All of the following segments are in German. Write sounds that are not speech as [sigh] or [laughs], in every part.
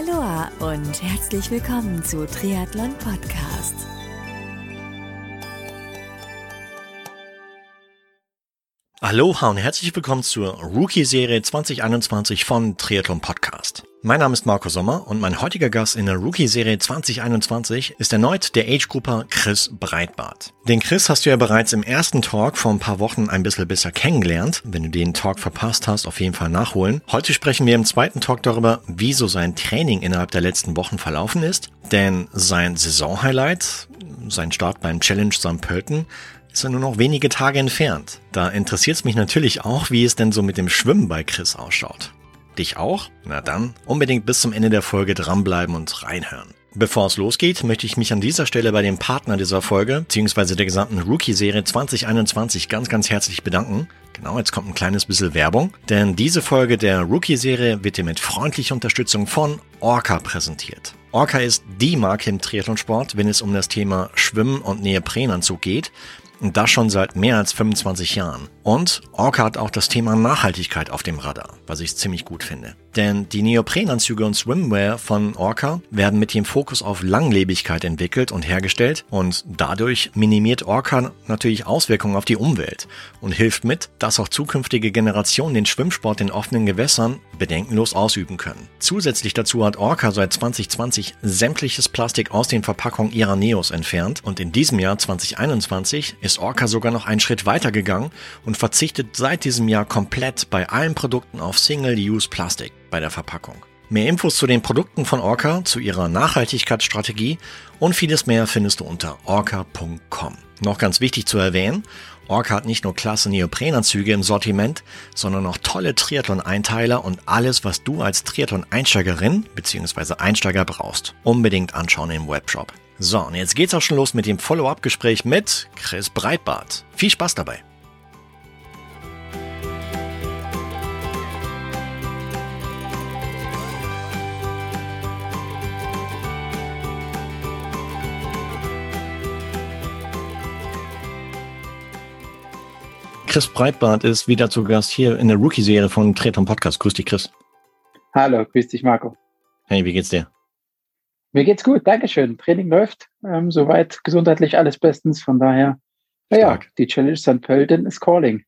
Aloha und herzlich willkommen zu Triathlon Podcast. Aloha und herzlich willkommen zur Rookie-Serie 2021 von Triathlon Podcast. Mein Name ist Marco Sommer und mein heutiger Gast in der Rookie-Serie 2021 ist erneut der Age-Grupper Chris Breitbart. Den Chris hast du ja bereits im ersten Talk vor ein paar Wochen ein bisschen besser kennengelernt. Wenn du den Talk verpasst hast, auf jeden Fall nachholen. Heute sprechen wir im zweiten Talk darüber, wie so sein Training innerhalb der letzten Wochen verlaufen ist. Denn sein Saisonhighlight, sein Start beim Challenge St. Pölten, ist ja nur noch wenige Tage entfernt. Da interessiert es mich natürlich auch, wie es denn so mit dem Schwimmen bei Chris ausschaut. Dich auch? Na dann, unbedingt bis zum Ende der Folge dranbleiben und reinhören. Bevor es losgeht, möchte ich mich an dieser Stelle bei dem Partner dieser Folge, beziehungsweise der gesamten Rookie-Serie 2021 ganz, ganz herzlich bedanken. Genau, jetzt kommt ein kleines bisschen Werbung, denn diese Folge der Rookie-Serie wird dir mit freundlicher Unterstützung von Orca präsentiert. Orca ist die Marke im Triathlonsport, wenn es um das Thema Schwimmen und Neoprenanzug geht und das schon seit mehr als 25 Jahren. Und Orca hat auch das Thema Nachhaltigkeit auf dem Radar, was ich ziemlich gut finde. Denn die Neoprenanzüge und Swimwear von Orca werden mit dem Fokus auf Langlebigkeit entwickelt und hergestellt und dadurch minimiert Orca natürlich Auswirkungen auf die Umwelt und hilft mit, dass auch zukünftige Generationen den Schwimmsport in offenen Gewässern bedenkenlos ausüben können. Zusätzlich dazu hat Orca seit 2020 sämtliches Plastik aus den Verpackungen ihrer Neos entfernt und in diesem Jahr 2021 ist Orca sogar noch einen Schritt weiter gegangen und verzichtet seit diesem Jahr komplett bei allen Produkten auf Single-Use-Plastik bei der Verpackung. Mehr Infos zu den Produkten von Orca, zu ihrer Nachhaltigkeitsstrategie und vieles mehr findest du unter orca.com. Noch ganz wichtig zu erwähnen, Orca hat nicht nur klasse Neoprenanzüge im Sortiment, sondern auch tolle Triathlon-Einteiler und alles, was du als Triathlon-Einsteigerin bzw. Einsteiger brauchst. Unbedingt anschauen im Webshop. So, und jetzt geht's auch schon los mit dem Follow-up-Gespräch mit Chris Breitbart. Viel Spaß dabei! Chris Breitbart ist wieder zu Gast hier in der Rookie-Serie von Treton Podcast. Grüß dich, Chris. Hallo, grüß dich, Marco. Hey, wie geht's dir? Mir geht's gut, Dankeschön. Training läuft. Ähm, soweit gesundheitlich alles bestens. Von daher, naja, die Challenge St. Pölten ist calling.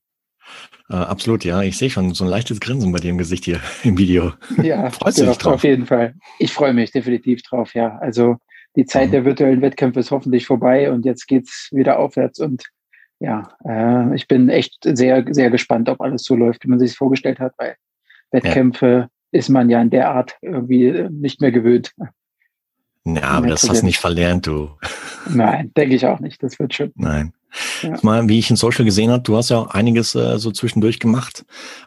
Äh, absolut, ja. Ich sehe schon so ein leichtes Grinsen bei dir im Gesicht hier [laughs] im Video. Ja, [laughs] Freust du dich drauf? auf jeden Fall. Ich freue mich definitiv drauf, ja. Also die Zeit mhm. der virtuellen Wettkämpfe ist hoffentlich vorbei und jetzt geht's wieder aufwärts und ja, äh, ich bin echt sehr, sehr gespannt, ob alles so läuft, wie man sich es vorgestellt hat, weil Wettkämpfe ja. ist man ja in der Art irgendwie nicht mehr gewöhnt. Ja, aber das hast du nicht verlernt, du. Nein, denke ich auch nicht. Das wird schon. Nein. Ja. Mal, wie ich in Social gesehen habe, du hast ja auch einiges äh, so zwischendurch gemacht.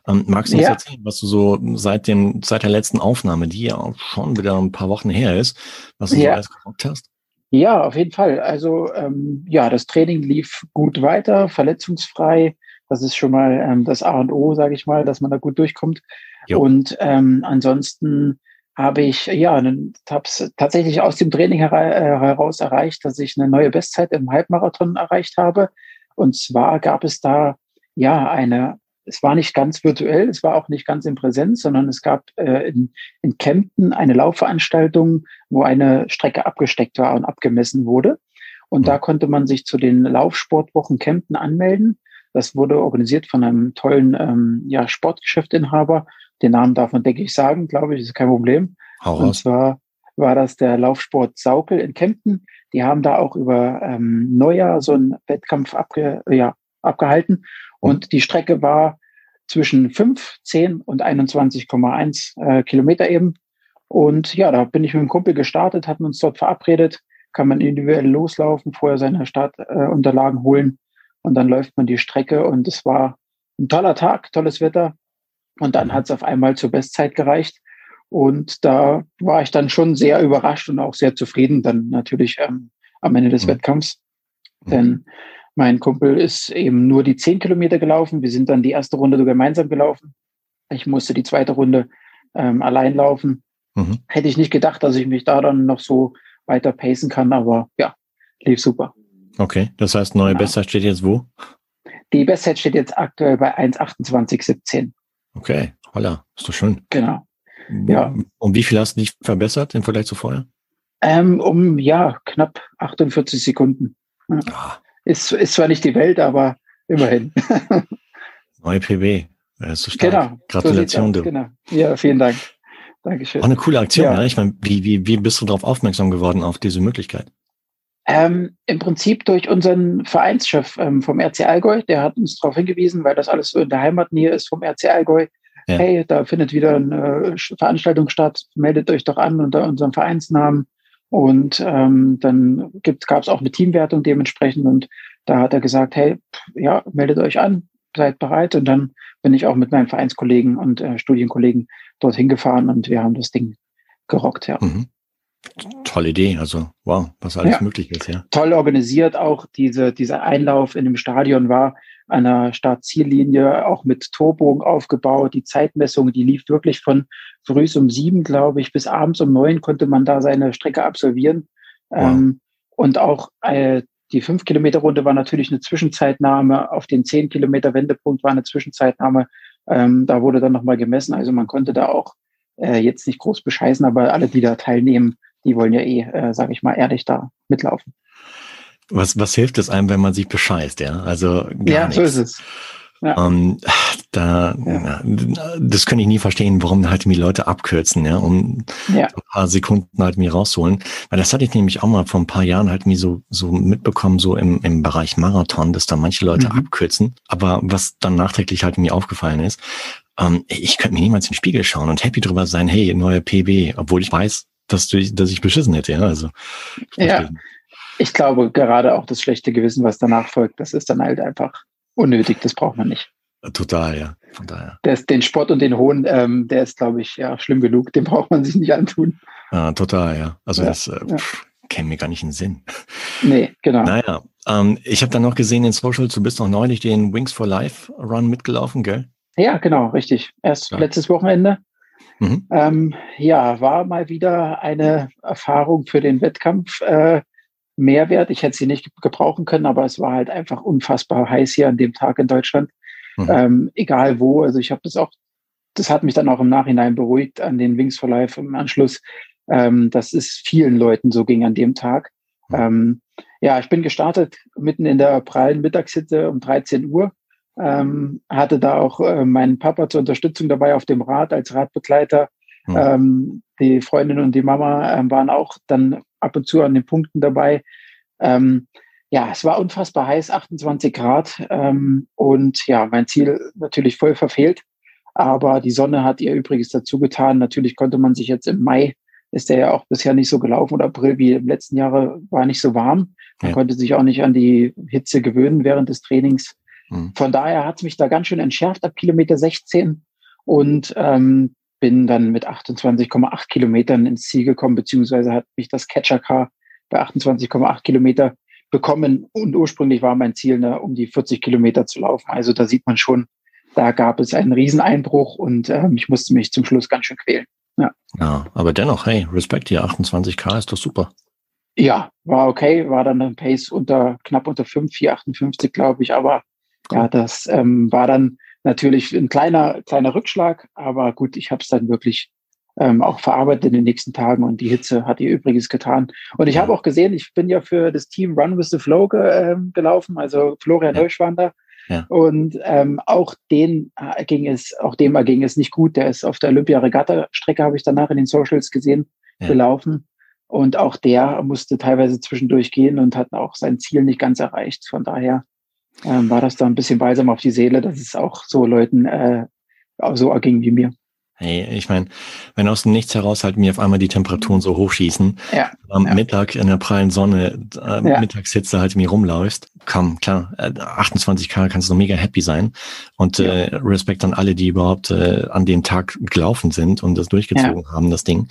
Ähm, magst du uns ja. erzählen, was du so seit dem, seit der letzten Aufnahme, die ja auch schon wieder ein paar Wochen her ist, was du ja. so alles gerockt hast? Ja, auf jeden Fall. Also ähm, ja, das Training lief gut weiter, verletzungsfrei. Das ist schon mal ähm, das A und O, sage ich mal, dass man da gut durchkommt. Jo. Und ähm, ansonsten habe ich ja hab's tatsächlich aus dem Training äh, heraus erreicht, dass ich eine neue Bestzeit im Halbmarathon erreicht habe. Und zwar gab es da ja eine es war nicht ganz virtuell, es war auch nicht ganz in Präsenz, sondern es gab äh, in, in Kempten eine Laufveranstaltung, wo eine Strecke abgesteckt war und abgemessen wurde. Und mhm. da konnte man sich zu den Laufsportwochen Kempten anmelden. Das wurde organisiert von einem tollen ähm, ja, Sportgeschäftinhaber. Den Namen darf man, denke ich, sagen, glaube ich, ist kein Problem. Hau und zwar war das der Laufsport Saukel in Kempten. Die haben da auch über ähm, Neujahr so einen Wettkampf abge, ja, abgehalten. Und die Strecke war zwischen 5, 10 und 21,1 äh, Kilometer eben. Und ja, da bin ich mit dem Kumpel gestartet, hatten uns dort verabredet, kann man individuell loslaufen, vorher seine Startunterlagen äh, holen und dann läuft man die Strecke und es war ein toller Tag, tolles Wetter. Und dann hat es auf einmal zur Bestzeit gereicht. Und da war ich dann schon sehr überrascht und auch sehr zufrieden dann natürlich ähm, am Ende des mhm. Wettkampfs. Denn mein Kumpel ist eben nur die zehn Kilometer gelaufen. Wir sind dann die erste Runde gemeinsam gelaufen. Ich musste die zweite Runde ähm, allein laufen. Mhm. Hätte ich nicht gedacht, dass ich mich da dann noch so weiter pacen kann, aber ja, lief super. Okay, das heißt, neue genau. Bestzeit steht jetzt wo? Die Bestzeit steht jetzt aktuell bei 1,28,17. Okay, holla, ist doch schön. Genau. Ja. Um wie viel hast du dich verbessert im Vergleich zu vorher? Ähm, um ja, knapp 48 Sekunden. Ja. Ah. Ist, ist zwar nicht die Welt, aber immerhin. [laughs] Neue PB. So. Genau. Gratulation, so du. Genau. Ja, vielen Dank. Dankeschön. Auch eine coole Aktion, ja. ja. Ich meine, wie, wie, wie bist du darauf aufmerksam geworden, auf diese Möglichkeit? Ähm, Im Prinzip durch unseren Vereinschef ähm, vom RC Allgäu, der hat uns darauf hingewiesen, weil das alles so in der Heimatnähe ist vom RC Allgäu. Ja. Hey, da findet wieder eine Veranstaltung statt, meldet euch doch an unter unserem Vereinsnamen. Und ähm, dann gab es auch eine Teamwertung dementsprechend. Und da hat er gesagt, hey, ja, meldet euch an, seid bereit. Und dann bin ich auch mit meinen Vereinskollegen und äh, Studienkollegen dorthin gefahren und wir haben das Ding gerockt, ja. Mhm. Tolle Idee, also wow, was alles ja. möglich ist, ja. Toll organisiert auch diese, dieser Einlauf in dem Stadion war an der Start-Ziellinie auch mit Torbogen aufgebaut. Die Zeitmessung, die lief wirklich von früh um sieben, glaube ich, bis abends um neun konnte man da seine Strecke absolvieren. Wow. Ähm, und auch äh, die fünf Kilometer Runde war natürlich eine Zwischenzeitnahme. Auf den zehn Kilometer Wendepunkt war eine Zwischenzeitnahme. Ähm, da wurde dann nochmal gemessen. Also man konnte da auch äh, jetzt nicht groß bescheißen, aber alle, die da teilnehmen, die wollen ja eh, äh, sage ich mal, ehrlich da mitlaufen. Was, was hilft es einem, wenn man sich bescheißt, ja? Also gar ja, nichts. so ist es. Ja. Ähm, da, ja. das könnte ich nie verstehen, warum halt die Leute abkürzen, ja, um ja. ein paar Sekunden halt mir rausholen. Weil das hatte ich nämlich auch mal vor ein paar Jahren halt mir so, so mitbekommen, so im, im Bereich Marathon, dass da manche Leute mhm. abkürzen. Aber was dann nachträglich halt mir aufgefallen ist, ähm, ich könnte mir niemals in den Spiegel schauen und happy drüber sein, hey, neue PB, obwohl ich weiß, dass, du, dass ich beschissen hätte, ja, also. Ja. Ich glaube, gerade auch das schlechte Gewissen, was danach folgt, das ist dann halt einfach unnötig, das braucht man nicht. Total, ja. Von daher. Ist, den Spott und den Hohn, ähm, der ist, glaube ich, ja schlimm genug. Den braucht man sich nicht antun. Ja, total, ja. Also ja, das äh, ja. käme mir gar nicht in den Sinn. Nee, genau. Naja, ähm, ich habe dann noch gesehen in Social, du bist noch neulich den Wings for Life Run mitgelaufen, gell? Ja, genau, richtig. Erst ja. letztes Wochenende. Mhm. Ähm, ja, war mal wieder eine Erfahrung für den Wettkampf. Äh, Mehrwert. Ich hätte sie nicht gebrauchen können, aber es war halt einfach unfassbar heiß hier an dem Tag in Deutschland. Mhm. Ähm, egal wo. Also ich habe das auch, das hat mich dann auch im Nachhinein beruhigt an den Wings for Life im Anschluss, ähm, dass es vielen Leuten so ging an dem Tag. Mhm. Ähm, ja, ich bin gestartet mitten in der prallen Mittagshitze um 13 Uhr. Ähm, hatte da auch äh, meinen Papa zur Unterstützung dabei auf dem Rad als Radbegleiter. Mhm. Ähm, die Freundin und die Mama äh, waren auch dann ab und zu an den Punkten dabei. Ähm, ja, es war unfassbar heiß, 28 Grad. Ähm, und ja, mein Ziel natürlich voll verfehlt. Aber die Sonne hat ihr Übriges dazu getan. Natürlich konnte man sich jetzt im Mai, ist der ja auch bisher nicht so gelaufen, oder April wie im letzten Jahre war nicht so warm. Man ja. konnte sich auch nicht an die Hitze gewöhnen während des Trainings. Mhm. Von daher hat es mich da ganz schön entschärft ab Kilometer 16 und ähm, bin dann mit 28,8 Kilometern ins Ziel gekommen, beziehungsweise hat mich das Catcher Car bei 28,8 Kilometer bekommen. Und ursprünglich war mein Ziel, ne, um die 40 Kilometer zu laufen. Also da sieht man schon, da gab es einen Rieseneinbruch und äh, ich musste mich zum Schluss ganz schön quälen. Ja. ja, aber dennoch, hey, Respekt hier, 28k ist doch super. Ja, war okay, war dann ein Pace unter knapp unter 5, 4,58, glaube ich, aber cool. ja, das ähm, war dann natürlich ein kleiner, kleiner Rückschlag, aber gut, ich habe es dann wirklich ähm, auch verarbeitet in den nächsten Tagen und die Hitze hat ihr Übriges getan. Und ich habe auch gesehen, ich bin ja für das Team Run with the Flow ge, äh, gelaufen, also Florian ja. Neuschwander. Ja. Und ähm, auch den äh, ging es, auch dem ging es nicht gut. Der ist auf der Olympia-Regatta-Strecke, habe ich danach in den Socials gesehen, ja. gelaufen. Und auch der musste teilweise zwischendurch gehen und hat auch sein Ziel nicht ganz erreicht. Von daher ähm, war das da ein bisschen balsam auf die Seele, dass es auch so Leuten äh, so erging wie mir. Hey, ich meine, wenn aus dem Nichts heraus halt mir auf einmal die Temperaturen so hochschießen, ja, am ja. Mittag in der prallen Sonne, äh, ja. Mittagshitze halt mir rumläufst, komm, klar, äh, 28k kannst du mega happy sein. Und ja. äh, Respekt an alle, die überhaupt äh, an dem Tag gelaufen sind und das durchgezogen haben, das Ding.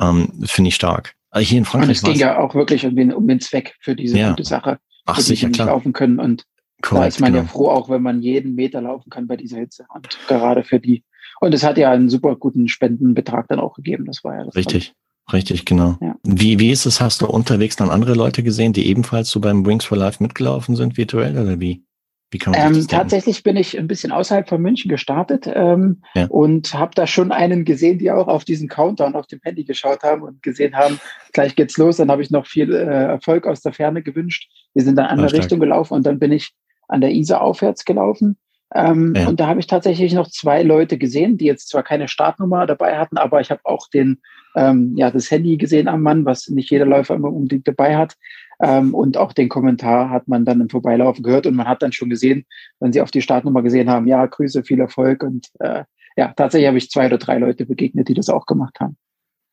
Ähm, Finde ich stark. Also hier in Frankreich. Und es ging ja auch wirklich um den, um den Zweck für diese gute Sache. Ach, sicher, klar. laufen können und Correct, da ist man genau. ja froh, auch wenn man jeden Meter laufen kann bei dieser Hitze. Und gerade für die. Und es hat ja einen super guten Spendenbetrag dann auch gegeben. Das war ja das. Richtig. Richtig, genau. Ja. Wie, wie ist es? Hast du unterwegs dann andere Leute gesehen, die ebenfalls so beim Wings for Life mitgelaufen sind, virtuell oder wie? Wie kann man ähm, tatsächlich bin ich ein bisschen außerhalb von München gestartet ähm, ja. und habe da schon einen gesehen, die auch auf diesen Countdown auf dem Handy geschaut haben und gesehen haben, gleich geht's los. Dann habe ich noch viel äh, Erfolg aus der Ferne gewünscht. Wir sind dann in eine Richtung gelaufen und dann bin ich an der Isar aufwärts gelaufen. Ähm, ja. Und da habe ich tatsächlich noch zwei Leute gesehen, die jetzt zwar keine Startnummer dabei hatten, aber ich habe auch den, ähm, ja, das Handy gesehen am Mann, was nicht jeder Läufer immer unbedingt dabei hat. Ähm, und auch den Kommentar hat man dann im Vorbeilaufen gehört und man hat dann schon gesehen, wenn sie auf die Startnummer gesehen haben, ja, Grüße, viel Erfolg. Und äh, ja, tatsächlich habe ich zwei oder drei Leute begegnet, die das auch gemacht haben.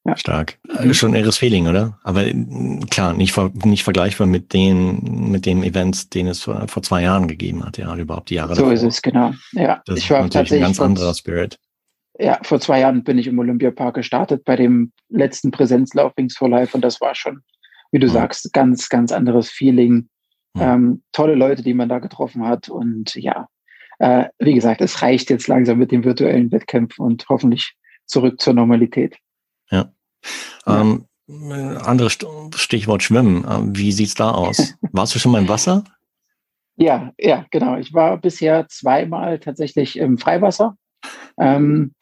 Ja. Stark. Also schon ein irres Feeling, oder? Aber äh, klar, nicht, nicht vergleichbar mit den, mit dem Events, den es vor, vor zwei Jahren gegeben hat, ja, überhaupt die Jahre So davor. ist es, genau. Ja, das ich war natürlich ein ganz anderer Spirit. Ja, vor zwei Jahren bin ich im Olympiapark gestartet bei dem letzten Präsenzlauf Wings for Life und das war schon, wie du ja. sagst, ganz, ganz anderes Feeling. Ja. Ähm, tolle Leute, die man da getroffen hat und ja, äh, wie gesagt, es reicht jetzt langsam mit den virtuellen Wettkämpfen und hoffentlich zurück zur Normalität. Ja. Ähm, anderes Stichwort Schwimmen. Ähm, wie sieht's da aus? [laughs] Warst du schon mal im Wasser? Ja, ja, genau. Ich war bisher zweimal tatsächlich im Freiwasser. Ähm,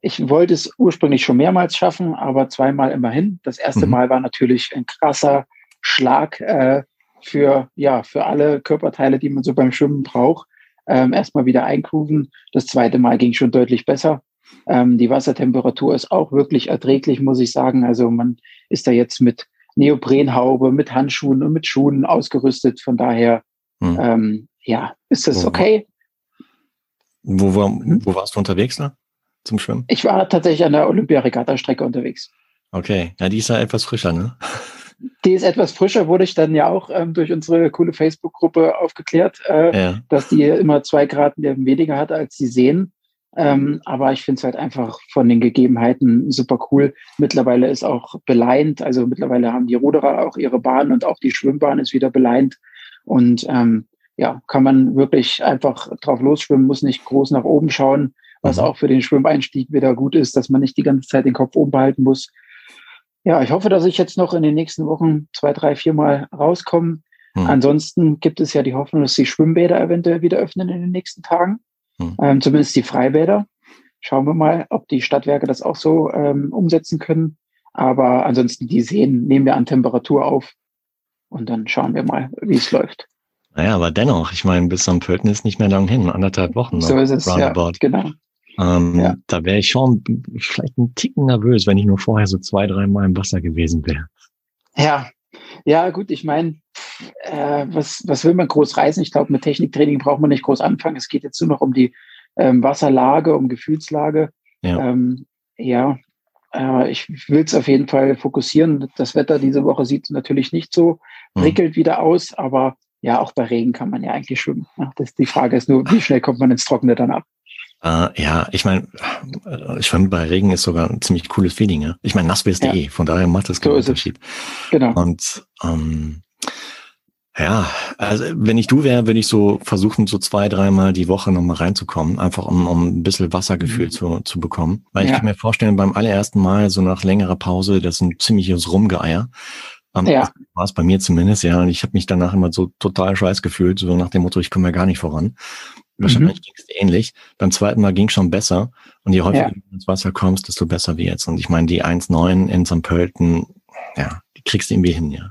ich wollte es ursprünglich schon mehrmals schaffen, aber zweimal immerhin. Das erste mhm. Mal war natürlich ein krasser Schlag äh, für, ja, für alle Körperteile, die man so beim Schwimmen braucht. Ähm, erstmal wieder eingrooven. Das zweite Mal ging schon deutlich besser. Ähm, die Wassertemperatur ist auch wirklich erträglich, muss ich sagen. Also man ist da jetzt mit Neoprenhaube, mit Handschuhen und mit Schuhen ausgerüstet. Von daher, hm. ähm, ja, ist das okay. Wo, wo, hm? wo warst du unterwegs da zum Schwimmen? Ich war tatsächlich an der Olympia-Regatta-Strecke unterwegs. Okay, ja, die ist ja etwas frischer, ne? Die ist etwas frischer, wurde ich dann ja auch ähm, durch unsere coole Facebook-Gruppe aufgeklärt, äh, ja. dass die immer zwei Grad weniger hat als die Seen. Ähm, aber ich finde es halt einfach von den Gegebenheiten super cool. Mittlerweile ist auch beleint, also mittlerweile haben die Ruderer auch ihre Bahn und auch die Schwimmbahn ist wieder beleint. Und ähm, ja, kann man wirklich einfach drauf losschwimmen, muss nicht groß nach oben schauen, was mhm. auch für den Schwimmeinstieg wieder gut ist, dass man nicht die ganze Zeit den Kopf oben behalten muss. Ja, ich hoffe, dass ich jetzt noch in den nächsten Wochen zwei, drei, vier Mal rauskomme. Mhm. Ansonsten gibt es ja die Hoffnung, dass die Schwimmbäder eventuell wieder öffnen in den nächsten Tagen. Hm. Ähm, zumindest die Freibäder. Schauen wir mal, ob die Stadtwerke das auch so ähm, umsetzen können. Aber ansonsten, die Seen nehmen wir an Temperatur auf. Und dann schauen wir mal, wie es läuft. Naja, aber dennoch, ich meine, bis zum Pölten ist nicht mehr lang hin, anderthalb Wochen. Noch, so ist es, roundabout. ja, genau. Ähm, ja. Da wäre ich schon vielleicht ein Ticken nervös, wenn ich nur vorher so zwei, drei Mal im Wasser gewesen wäre. Ja, ja, gut, ich meine, äh, was, was will man groß reißen? Ich glaube, mit Techniktraining braucht man nicht groß anfangen. Es geht jetzt nur noch um die ähm, Wasserlage, um Gefühlslage. Ja, ähm, ja äh, ich will es auf jeden Fall fokussieren. Das Wetter diese Woche sieht natürlich nicht so prickelt mhm. wieder aus, aber ja, auch bei Regen kann man ja eigentlich schwimmen. Das, die Frage ist nur, wie schnell kommt man ins Trockene danach? Uh, ja, ich meine, äh, ich fand bei Regen ist sogar ein ziemlich cooles Feeling. Ja? Ich meine, nass wirst du ja. eh, von daher macht das keinen so Unterschied. Genau. Und ähm, ja, also wenn ich du wäre, würde ich so versuchen, so zwei, dreimal die Woche nochmal reinzukommen, einfach um, um ein bisschen Wassergefühl mhm. zu, zu bekommen. Weil ich kann mir vorstellen, beim allerersten Mal, so nach längerer Pause, das ist ein ziemliches Rumgeeier. Um, ja. War es bei mir zumindest, ja. Und ich habe mich danach immer so total scheiß gefühlt, so nach dem Motto, ich komme ja gar nicht voran. Wahrscheinlich mhm. ging es ähnlich. Beim zweiten Mal ging schon besser. Und je häufiger ja. du ins Wasser kommst, desto besser jetzt. Und ich meine, die 1,9 in St. Pölten, ja, die kriegst du irgendwie hin, ja.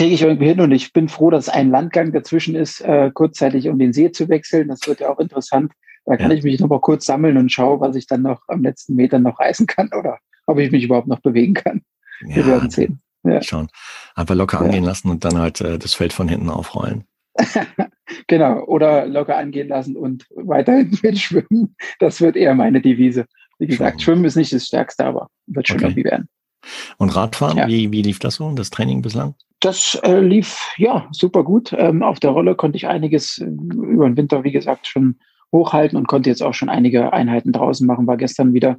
Kriege ich irgendwie hin und ich bin froh, dass ein Landgang dazwischen ist, äh, kurzzeitig um den See zu wechseln. Das wird ja auch interessant. Da kann ja. ich mich noch mal kurz sammeln und schaue, was ich dann noch am letzten Meter noch reißen kann oder ob ich mich überhaupt noch bewegen kann. Ja, Wir werden sehen. Ja. Schauen. Einfach locker angehen lassen und dann halt äh, das Feld von hinten aufrollen. [laughs] genau, oder locker angehen lassen und weiterhin [laughs] mitschwimmen. Das wird eher meine Devise. Wie gesagt, Schwimmen ist nicht das Stärkste, aber wird schon okay. irgendwie werden. Und Radfahren, wie, wie lief das so, das Training bislang? Das äh, lief ja super gut. Ähm, auf der Rolle konnte ich einiges äh, über den Winter, wie gesagt, schon hochhalten und konnte jetzt auch schon einige Einheiten draußen machen. War gestern wieder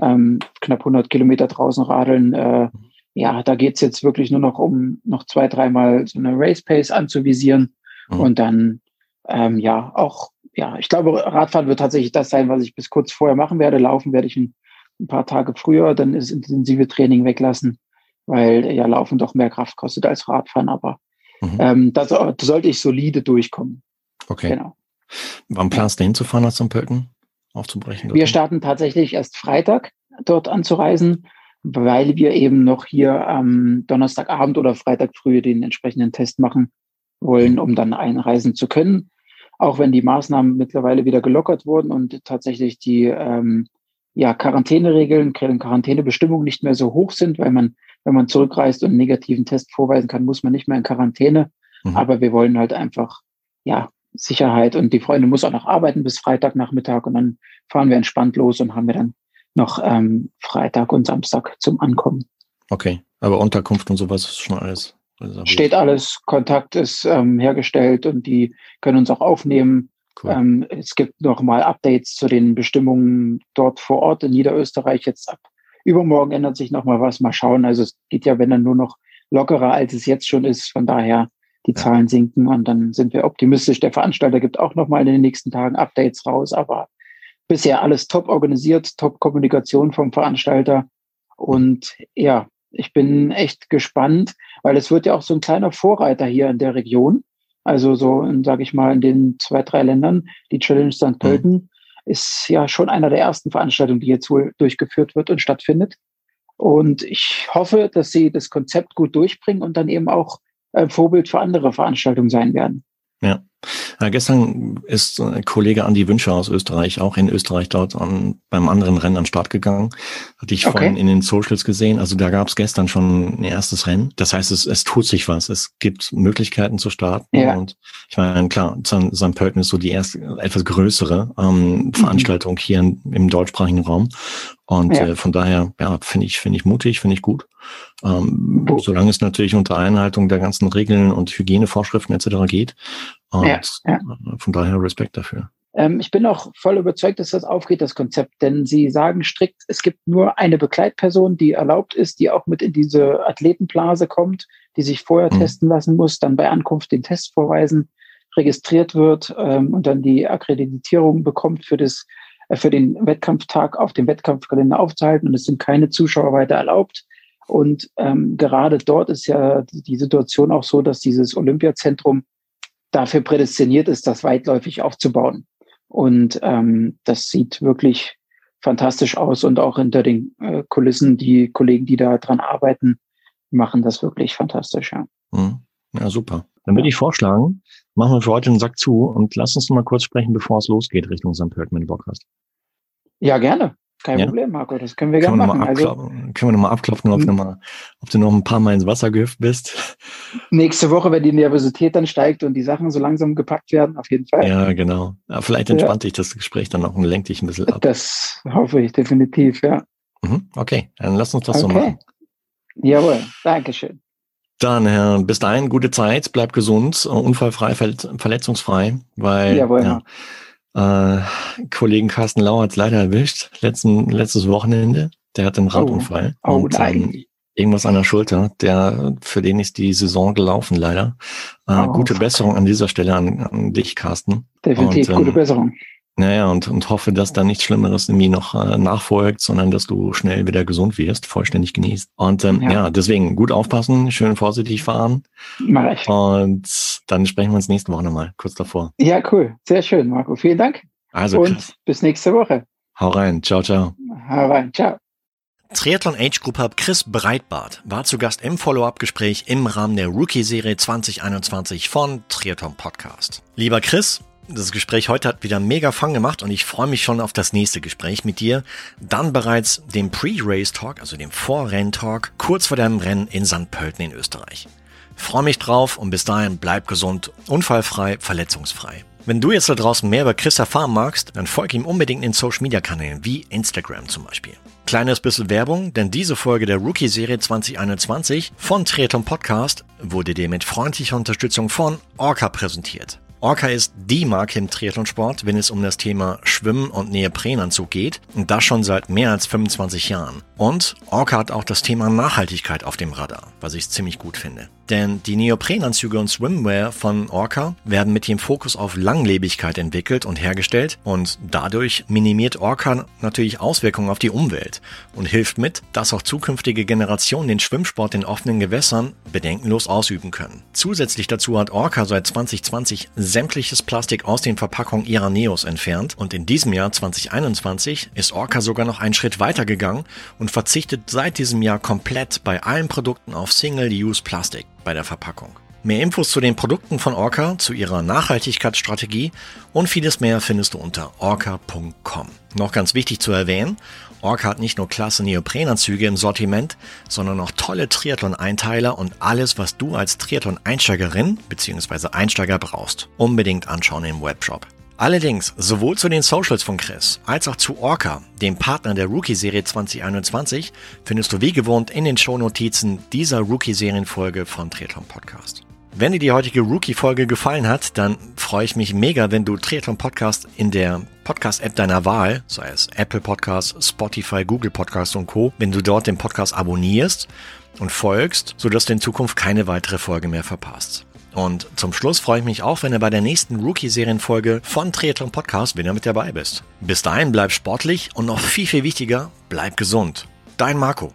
ähm, knapp 100 Kilometer draußen radeln. Äh, ja, da geht es jetzt wirklich nur noch um noch zwei, dreimal so eine Race Pace anzuvisieren Mhm. Und dann, ähm, ja, auch, ja, ich glaube, Radfahren wird tatsächlich das sein, was ich bis kurz vorher machen werde. Laufen werde ich ein, ein paar Tage früher, dann ist intensive Training weglassen, weil ja Laufen doch mehr Kraft kostet als Radfahren. Aber mhm. ähm, da, da sollte ich solide durchkommen. Okay. Genau. Wann planst du hinzufahren nach St. Pölten? Aufzubrechen? Wir starten tatsächlich erst Freitag dort anzureisen, weil wir eben noch hier am Donnerstagabend oder Freitag früh den entsprechenden Test machen wollen, um dann einreisen zu können. Auch wenn die Maßnahmen mittlerweile wieder gelockert wurden und tatsächlich die ähm, ja, Quarantäneregeln, Quarantänebestimmungen nicht mehr so hoch sind, weil man, wenn man zurückreist und einen negativen Test vorweisen kann, muss man nicht mehr in Quarantäne. Mhm. Aber wir wollen halt einfach, ja, Sicherheit und die Freundin muss auch noch arbeiten bis Freitagnachmittag und dann fahren wir entspannt los und haben wir dann noch ähm, Freitag und Samstag zum Ankommen. Okay, aber Unterkunft und sowas ist schon alles. Steht alles, Kontakt ist ähm, hergestellt und die können uns auch aufnehmen. Cool. Ähm, es gibt noch mal Updates zu den Bestimmungen dort vor Ort in Niederösterreich. Jetzt ab übermorgen ändert sich noch mal was. Mal schauen. Also es geht ja, wenn dann nur noch lockerer, als es jetzt schon ist. Von daher die. Zahlen sinken und dann sind wir optimistisch. Der Veranstalter gibt auch noch mal in den nächsten Tagen Updates raus. Aber bisher alles top organisiert, top Kommunikation vom Veranstalter. Und ja, ich bin echt gespannt, weil es wird ja auch so ein kleiner Vorreiter hier in der Region. Also so, sage ich mal, in den zwei, drei Ländern, die Challenge St. Mhm. Pölten mhm. Ist ja schon einer der ersten Veranstaltungen, die jetzt wohl durchgeführt wird und stattfindet. Und ich hoffe, dass sie das Konzept gut durchbringen und dann eben auch äh, Vorbild für andere Veranstaltungen sein werden. Ja. Ja, gestern ist ein Kollege Andi Wünscher aus Österreich auch in Österreich dort an, beim anderen Rennen an Start gegangen. Hatte ich okay. vorhin in den Socials gesehen. Also da gab es gestern schon ein erstes Rennen. Das heißt, es, es tut sich was. Es gibt Möglichkeiten zu starten. Ja. Und ich meine, klar, St. Pölten ist so die erste etwas größere ähm, mhm. Veranstaltung hier in, im deutschsprachigen Raum. Und ja. äh, von daher, ja, finde ich, finde ich mutig, finde ich gut. Ähm, oh. Solange es natürlich unter Einhaltung der ganzen Regeln und Hygienevorschriften etc. geht. Und ja, ja. von daher Respekt dafür. Ähm, ich bin auch voll überzeugt, dass das aufgeht, das Konzept, denn Sie sagen strikt, es gibt nur eine Begleitperson, die erlaubt ist, die auch mit in diese Athletenblase kommt, die sich vorher mhm. testen lassen muss, dann bei Ankunft den Test vorweisen, registriert wird ähm, und dann die Akkreditierung bekommt für das äh, für den Wettkampftag auf dem Wettkampfkalender aufzuhalten und es sind keine Zuschauer weiter erlaubt. Und ähm, gerade dort ist ja die Situation auch so, dass dieses Olympiazentrum dafür prädestiniert ist, das weitläufig aufzubauen. Und ähm, das sieht wirklich fantastisch aus und auch hinter den äh, Kulissen, die Kollegen, die da dran arbeiten, machen das wirklich fantastisch. Ja, hm. ja super. Dann würde ich vorschlagen, machen wir für heute den Sack zu und lass uns mal kurz sprechen, bevor es losgeht Richtung St. Pölten, wenn du Bock hast. Ja, gerne. Kein ja? Problem, Marco. Das können wir gerne machen. Also, können wir nochmal abklopfen, ob, noch mal, ob du noch ein paar Mal ins Wasser gehüpft bist? Nächste Woche, wenn die Nervosität dann steigt und die Sachen so langsam gepackt werden, auf jeden Fall. Ja, genau. Ja, vielleicht entspannt ja. dich das Gespräch dann auch und lenkt dich ein bisschen ab. Das hoffe ich definitiv, ja. Mhm, okay, dann lass uns das okay. so machen. Jawohl, Dankeschön. Dann, Herr, bis dahin, gute Zeit, bleib gesund, unfallfrei, verletzungsfrei, weil Jawohl, ja, äh, Kollegen Carsten Lau hat es leider erwischt, letzten, letztes Wochenende. Der hat einen oh. Radunfall. Oh, und, ähm, irgendwas an der Schulter. Der, für den ist die Saison gelaufen, leider. Äh, oh, gute Besserung an dieser Stelle an, an dich, Carsten. Definitiv, und, ähm, gute Besserung. Naja, und, und hoffe, dass da nichts Schlimmeres irgendwie noch äh, nachfolgt, sondern dass du schnell wieder gesund wirst, vollständig genießt. Und ähm, ja. ja. deswegen gut aufpassen, schön vorsichtig fahren. Mach ich. Und dann sprechen wir uns nächste Woche nochmal, kurz davor. Ja, cool. Sehr schön, Marco. Vielen Dank. Also, und krass. bis nächste Woche. Hau rein. Ciao, ciao. Hau rein. Ciao. Triathlon Age Group Hub Chris Breitbart war zu Gast im Follow-up-Gespräch im Rahmen der Rookie-Serie 2021 von Triathlon Podcast. Lieber Chris, das Gespräch heute hat wieder mega Fun gemacht und ich freue mich schon auf das nächste Gespräch mit dir. Dann bereits dem Pre-Race Talk, also dem Vorrenn-Talk, kurz vor deinem Rennen in St. Pölten in Österreich. Freue mich drauf und bis dahin bleib gesund, unfallfrei, verletzungsfrei. Wenn du jetzt da draußen mehr über Chris erfahren magst, dann folge ihm unbedingt in Social Media Kanälen wie Instagram zum Beispiel. Kleines bisschen Werbung, denn diese Folge der Rookie-Serie 2021 von Triathlon Podcast wurde dir mit freundlicher Unterstützung von Orca präsentiert. Orca ist die Marke im Triathlonsport, wenn es um das Thema Schwimmen und Neoprenanzug geht und das schon seit mehr als 25 Jahren. Und Orca hat auch das Thema Nachhaltigkeit auf dem Radar, was ich ziemlich gut finde. Denn die Neoprenanzüge und Swimwear von Orca werden mit dem Fokus auf Langlebigkeit entwickelt und hergestellt und dadurch minimiert Orca natürlich Auswirkungen auf die Umwelt und hilft mit, dass auch zukünftige Generationen den Schwimmsport in offenen Gewässern bedenkenlos ausüben können. Zusätzlich dazu hat Orca seit 2020 sämtliches Plastik aus den Verpackungen ihrer Neos entfernt und in diesem Jahr 2021 ist Orca sogar noch einen Schritt weiter gegangen und verzichtet seit diesem Jahr komplett bei allen Produkten auf Single-Use-Plastik bei der Verpackung. Mehr Infos zu den Produkten von Orca, zu ihrer Nachhaltigkeitsstrategie und vieles mehr findest du unter orca.com. Noch ganz wichtig zu erwähnen, Orca hat nicht nur klasse Neoprenanzüge im Sortiment, sondern auch tolle Triathlon-Einteiler und alles, was du als Triathlon-Einsteigerin bzw. Einsteiger brauchst. Unbedingt anschauen im Webshop. Allerdings, sowohl zu den Socials von Chris als auch zu Orca, dem Partner der Rookie-Serie 2021, findest du wie gewohnt in den Shownotizen dieser Rookie-Serienfolge von Triathlon Podcast. Wenn dir die heutige Rookie-Folge gefallen hat, dann freue ich mich mega, wenn du Triathlon Podcast in der Podcast-App deiner Wahl, sei es Apple Podcasts, Spotify, Google Podcasts und Co., wenn du dort den Podcast abonnierst und folgst, sodass du in Zukunft keine weitere Folge mehr verpasst. Und zum Schluss freue ich mich auch, wenn du bei der nächsten Rookie-Serienfolge von Triathlon Podcast wieder mit dabei bist. Bis dahin bleib sportlich und noch viel, viel wichtiger, bleib gesund. Dein Marco.